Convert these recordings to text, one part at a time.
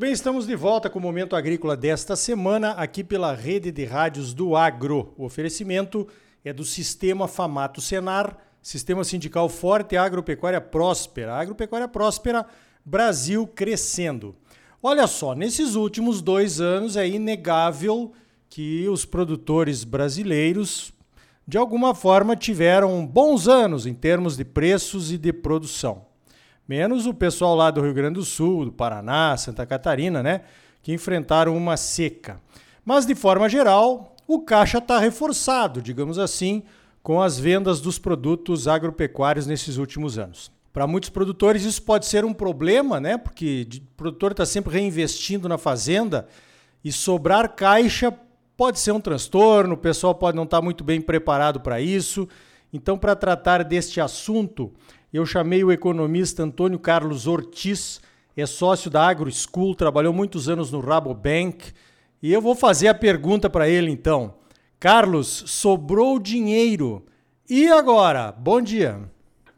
bem, estamos de volta com o Momento Agrícola desta semana, aqui pela rede de rádios do Agro. O oferecimento é do Sistema Famato Senar, Sistema Sindical Forte Agropecuária Próspera. Agropecuária Próspera, Brasil crescendo. Olha só, nesses últimos dois anos é inegável que os produtores brasileiros, de alguma forma, tiveram bons anos em termos de preços e de produção. Menos o pessoal lá do Rio Grande do Sul, do Paraná, Santa Catarina, né? Que enfrentaram uma seca. Mas, de forma geral, o caixa está reforçado, digamos assim, com as vendas dos produtos agropecuários nesses últimos anos. Para muitos produtores isso pode ser um problema, né? Porque o produtor está sempre reinvestindo na fazenda e sobrar caixa pode ser um transtorno, o pessoal pode não estar tá muito bem preparado para isso. Então, para tratar deste assunto, eu chamei o economista Antônio Carlos Ortiz, é sócio da Agro School, trabalhou muitos anos no Rabobank, e eu vou fazer a pergunta para ele então. Carlos, sobrou dinheiro. E agora? Bom dia.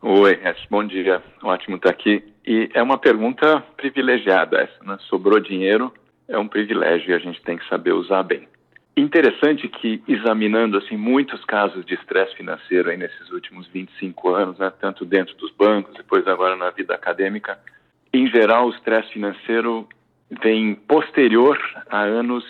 Oi, bom dia. Ótimo estar aqui. E é uma pergunta privilegiada essa, né? Sobrou dinheiro, é um privilégio e a gente tem que saber usar bem. Interessante que, examinando assim muitos casos de estresse financeiro aí nesses últimos 25 anos, né, tanto dentro dos bancos, depois agora na vida acadêmica, em geral o estresse financeiro vem posterior a anos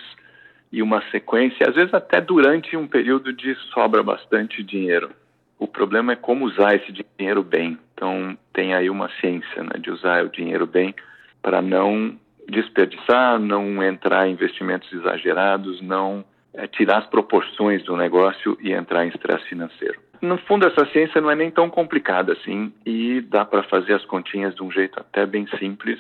e uma sequência, às vezes até durante um período de sobra bastante dinheiro. O problema é como usar esse dinheiro bem. Então tem aí uma ciência né, de usar o dinheiro bem para não desperdiçar, não entrar em investimentos exagerados, não é, tirar as proporções do negócio e entrar em estresse financeiro. No fundo, essa ciência não é nem tão complicada assim e dá para fazer as continhas de um jeito até bem simples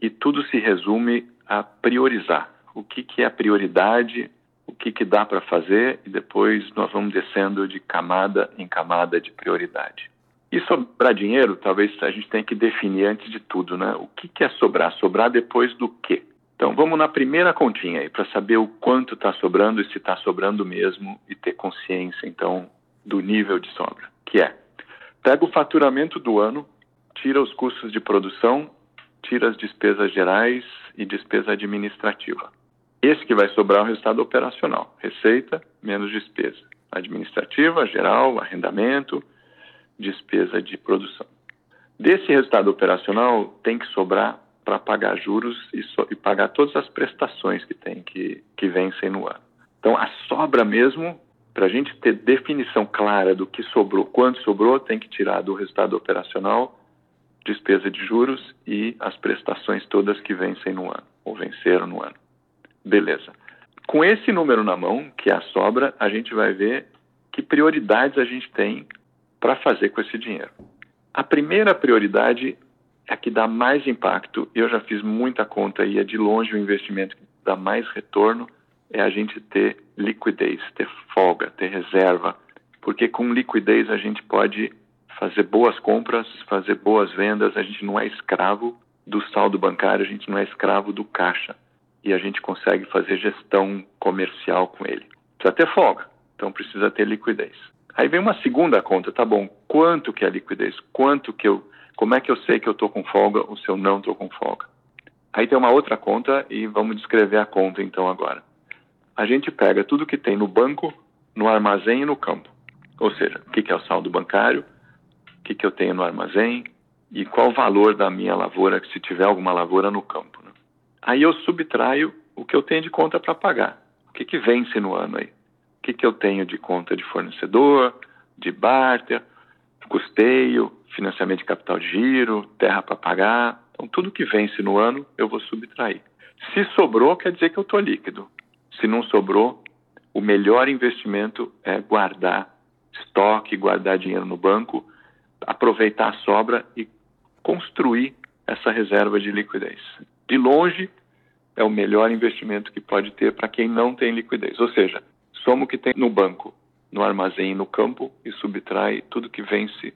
e tudo se resume a priorizar. O que, que é a prioridade, o que, que dá para fazer e depois nós vamos descendo de camada em camada de prioridade. E sobrar dinheiro, talvez a gente tenha que definir antes de tudo, né? O que, que é sobrar? Sobrar depois do quê? Então vamos na primeira continha aí para saber o quanto está sobrando e se está sobrando mesmo e ter consciência então do nível de sobra, que é pega o faturamento do ano, tira os custos de produção, tira as despesas gerais e despesa administrativa. Esse que vai sobrar é o resultado operacional, receita menos despesa administrativa, geral, arrendamento, despesa de produção. Desse resultado operacional tem que sobrar para pagar juros e, so, e, pagar todas as prestações que tem que, que vencem no ano. Então, a sobra mesmo, para a gente ter definição clara do que sobrou, quanto sobrou, tem que tirar do resultado operacional despesa de juros e as prestações todas que vencem no ano, ou venceram no ano. Beleza. Com esse número na mão, que é a sobra, a gente vai ver que prioridades a gente tem para fazer com esse dinheiro. A primeira prioridade a que dá mais impacto, eu já fiz muita conta e é de longe o investimento que dá mais retorno, é a gente ter liquidez, ter folga, ter reserva, porque com liquidez a gente pode fazer boas compras, fazer boas vendas, a gente não é escravo do saldo bancário, a gente não é escravo do caixa e a gente consegue fazer gestão comercial com ele. Precisa ter folga, então precisa ter liquidez. Aí vem uma segunda conta, tá bom? Quanto que é a liquidez? Quanto que eu como é que eu sei que eu estou com folga ou se eu não estou com folga? Aí tem uma outra conta e vamos descrever a conta então agora. A gente pega tudo que tem no banco, no armazém e no campo. Ou seja, o que é o saldo bancário, o que eu tenho no armazém e qual o valor da minha lavoura, se tiver alguma lavoura no campo. Né? Aí eu subtraio o que eu tenho de conta para pagar. O que, que vence no ano aí? O que, que eu tenho de conta de fornecedor, de barter, custeio, financiamento de capital de giro, terra para pagar. Então, tudo que vence no ano, eu vou subtrair. Se sobrou, quer dizer que eu estou líquido. Se não sobrou, o melhor investimento é guardar estoque, guardar dinheiro no banco, aproveitar a sobra e construir essa reserva de liquidez. De longe, é o melhor investimento que pode ter para quem não tem liquidez. Ou seja, soma o que tem no banco, no armazém no campo e subtrai tudo que vence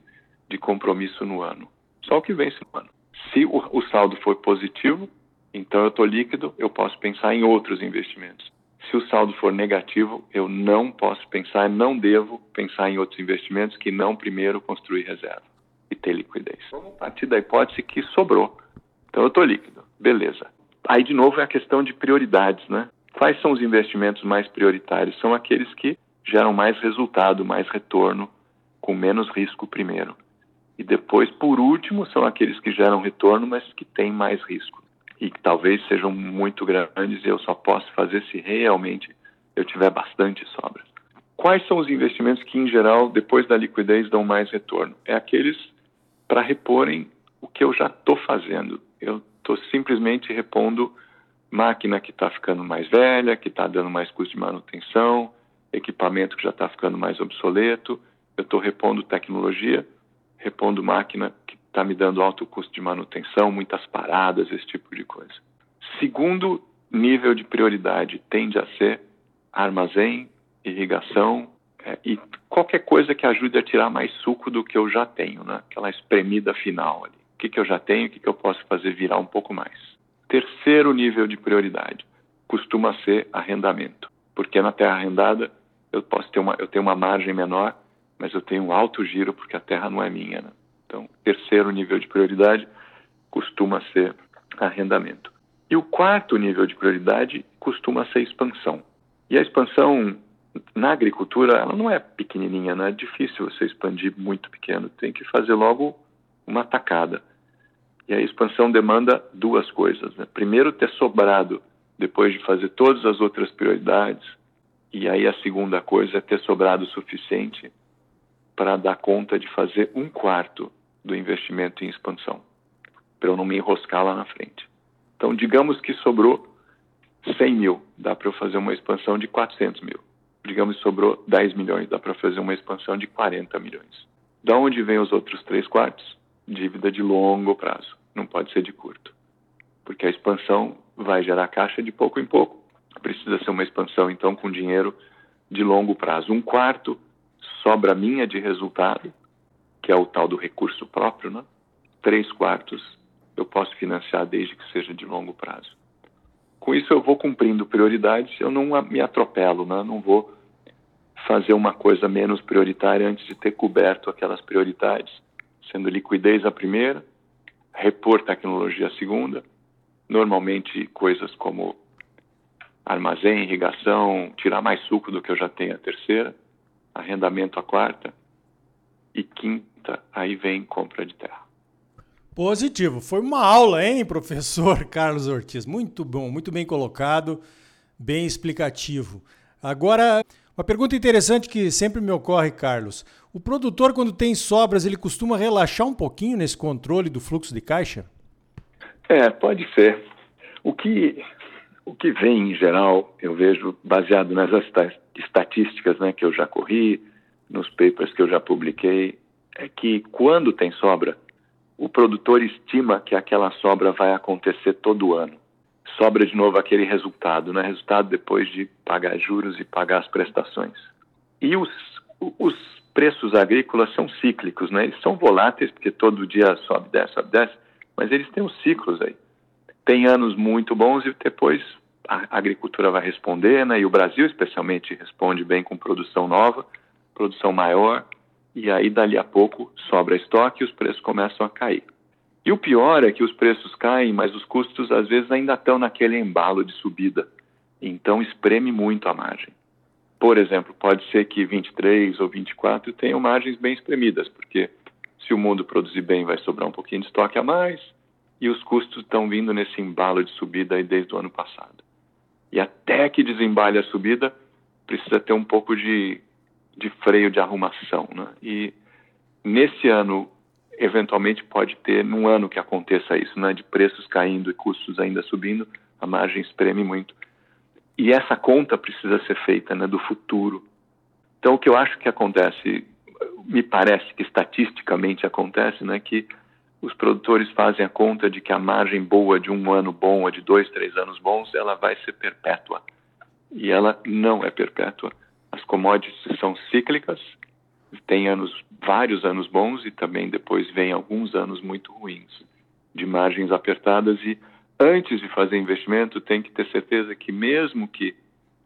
de compromisso no ano. Só o que vence no ano. Se o, o saldo for positivo, então eu estou líquido, eu posso pensar em outros investimentos. Se o saldo for negativo, eu não posso pensar, não devo pensar em outros investimentos que não primeiro construir reserva e ter liquidez. Vamos partir da hipótese que sobrou. Então eu estou líquido, beleza. aí de novo é a questão de prioridades, né? Quais são os investimentos mais prioritários? São aqueles que geram mais resultado, mais retorno, com menos risco primeiro. E depois, por último, são aqueles que geram retorno, mas que têm mais risco. E que talvez sejam muito grandes e eu só posso fazer se realmente eu tiver bastante sobra. Quais são os investimentos que, em geral, depois da liquidez, dão mais retorno? É aqueles para reporem o que eu já estou fazendo. Eu estou simplesmente repondo máquina que está ficando mais velha, que está dando mais custo de manutenção, equipamento que já está ficando mais obsoleto. Eu estou repondo tecnologia, repondo máquina que está me dando alto custo de manutenção, muitas paradas, esse tipo de coisa. Segundo nível de prioridade tende a ser armazém, irrigação é, e qualquer coisa que ajude a tirar mais suco do que eu já tenho, né? aquela espremida final ali. O que, que eu já tenho, o que, que eu posso fazer virar um pouco mais. Terceiro nível de prioridade costuma ser arrendamento, porque na terra arrendada eu posso ter uma, eu tenho uma margem menor, mas eu tenho um alto giro porque a terra não é minha. Né? Então, terceiro nível de prioridade costuma ser arrendamento. E o quarto nível de prioridade costuma ser expansão. E a expansão na agricultura, ela não é pequenininha, não é difícil você expandir muito pequeno, tem que fazer logo uma tacada. E a expansão demanda duas coisas. Né? Primeiro, ter sobrado, depois de fazer todas as outras prioridades. E aí a segunda coisa é ter sobrado o suficiente para dar conta de fazer um quarto do investimento em expansão, para eu não me enroscar lá na frente. Então, digamos que sobrou 100 mil, dá para eu fazer uma expansão de 400 mil. Digamos que sobrou 10 milhões, dá para fazer uma expansão de 40 milhões. Da onde vem os outros três quartos? Dívida de longo prazo, não pode ser de curto. Porque a expansão vai gerar caixa de pouco em pouco. Precisa ser uma expansão, então, com dinheiro de longo prazo. Um quarto sobra minha de resultado, que é o tal do recurso próprio, né? Três quartos eu posso financiar desde que seja de longo prazo. Com isso eu vou cumprindo prioridades, eu não me atropelo, né? não vou fazer uma coisa menos prioritária antes de ter coberto aquelas prioridades, sendo liquidez a primeira, repor tecnologia a segunda, normalmente coisas como armazém, irrigação, tirar mais suco do que eu já tenho a terceira, arrendamento a quarta e quinta, aí vem compra de terra. Positivo. Foi uma aula, hein, professor Carlos Ortiz? Muito bom, muito bem colocado, bem explicativo. Agora, uma pergunta interessante que sempre me ocorre, Carlos. O produtor, quando tem sobras, ele costuma relaxar um pouquinho nesse controle do fluxo de caixa? É, pode ser. O que, o que vem, em geral, eu vejo, baseado nas estatísticas né, que eu já corri, nos papers que eu já publiquei, é que quando tem sobra, o produtor estima que aquela sobra vai acontecer todo ano. Sobra de novo aquele resultado, né? Resultado depois de pagar juros e pagar as prestações. E os, os preços agrícolas são cíclicos, né? Eles são voláteis porque todo dia sobe, desce, sobe, desce, mas eles têm os ciclos aí. Tem anos muito bons e depois a agricultura vai responder, né? E o Brasil especialmente responde bem com produção nova, produção maior, e aí dali a pouco sobra estoque e os preços começam a cair. E o pior é que os preços caem, mas os custos às vezes ainda estão naquele embalo de subida. Então espreme muito a margem. Por exemplo, pode ser que 23 ou 24 tenham margens bem espremidas, porque se o mundo produzir bem vai sobrar um pouquinho de estoque a mais e os custos estão vindo nesse embalo de subida aí desde o ano passado. E até que desembale a subida, precisa ter um pouco de de freio de arrumação. Né? E nesse ano, eventualmente pode ter, num ano que aconteça isso, né, de preços caindo e custos ainda subindo, a margem espreme muito. E essa conta precisa ser feita né, do futuro. Então, o que eu acho que acontece, me parece que estatisticamente acontece, né, que os produtores fazem a conta de que a margem boa de um ano bom ou de dois, três anos bons, ela vai ser perpétua. E ela não é perpétua. As commodities são cíclicas, tem anos, vários anos bons e também depois vem alguns anos muito ruins, de margens apertadas e antes de fazer investimento tem que ter certeza que mesmo que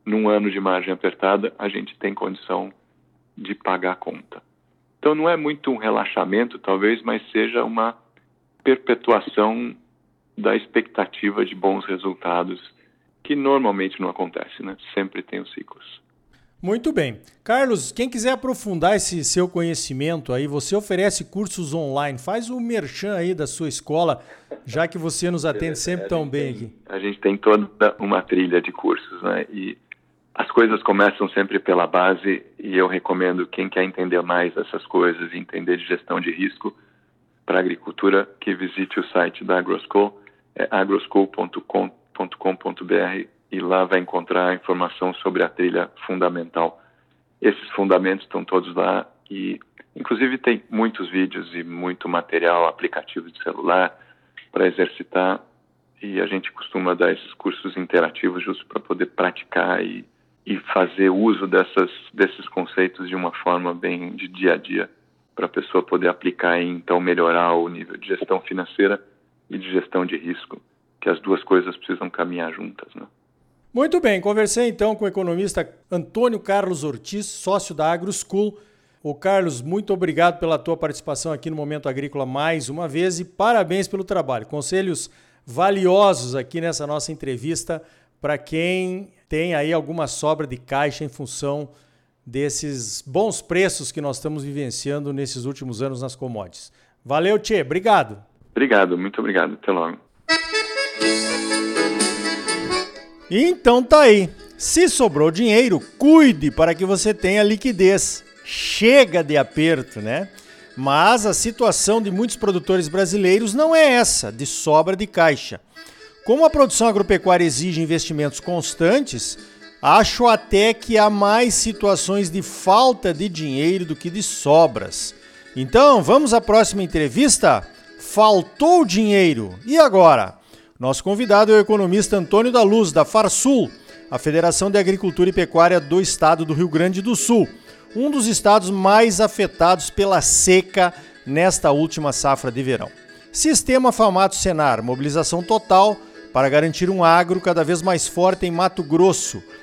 num ano de margem apertada a gente tem condição de pagar a conta. Então não é muito um relaxamento talvez, mas seja uma perpetuação da expectativa de bons resultados, que normalmente não acontece, né? Sempre tem os ciclos. Muito bem. Carlos, quem quiser aprofundar esse seu conhecimento aí, você oferece cursos online. Faz o merchan aí da sua escola, já que você nos atende sempre tão bem aqui. A gente tem toda uma trilha de cursos, né? E as coisas começam sempre pela base e eu recomendo quem quer entender mais essas coisas, entender de gestão de risco para agricultura, que visite o site da AgroSchool, é agroschool.com.br e lá vai encontrar informação sobre a trilha fundamental. Esses fundamentos estão todos lá e, inclusive, tem muitos vídeos e muito material, aplicativo de celular para exercitar e a gente costuma dar esses cursos interativos justo para poder praticar e, e fazer uso dessas, desses conceitos de uma forma bem de dia a dia para a pessoa poder aplicar e então melhorar o nível de gestão financeira e de gestão de risco, que as duas coisas precisam caminhar juntas, né? Muito bem, conversei então com o economista Antônio Carlos Ortiz, sócio da AgroSchool. O Carlos, muito obrigado pela tua participação aqui no Momento Agrícola mais uma vez e parabéns pelo trabalho. Conselhos valiosos aqui nessa nossa entrevista para quem tem aí alguma sobra de caixa em função desses bons preços que nós estamos vivenciando nesses últimos anos nas commodities. Valeu, Tchê, obrigado. Obrigado, muito obrigado. Até logo. Então tá aí. Se sobrou dinheiro, cuide para que você tenha liquidez. Chega de aperto, né? Mas a situação de muitos produtores brasileiros não é essa, de sobra de caixa. Como a produção agropecuária exige investimentos constantes, acho até que há mais situações de falta de dinheiro do que de sobras. Então, vamos à próxima entrevista? Faltou dinheiro. E agora? Nosso convidado é o economista Antônio da Luz, da Farsul, a Federação de Agricultura e Pecuária do Estado do Rio Grande do Sul, um dos estados mais afetados pela seca nesta última safra de verão. Sistema Famato Senar, mobilização total para garantir um agro cada vez mais forte em Mato Grosso.